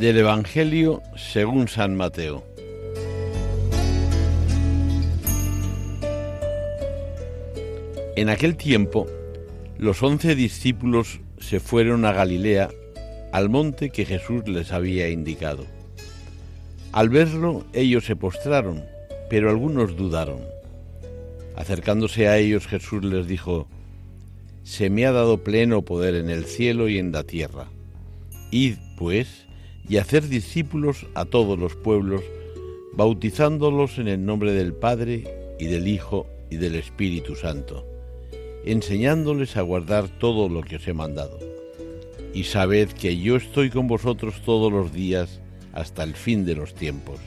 Del Evangelio según San Mateo. En aquel tiempo, los once discípulos se fueron a Galilea, al monte que Jesús les había indicado. Al verlo, ellos se postraron, pero algunos dudaron. Acercándose a ellos, Jesús les dijo, Se me ha dado pleno poder en el cielo y en la tierra. Id, pues, y hacer discípulos a todos los pueblos, bautizándolos en el nombre del Padre y del Hijo y del Espíritu Santo, enseñándoles a guardar todo lo que os he mandado. Y sabed que yo estoy con vosotros todos los días hasta el fin de los tiempos.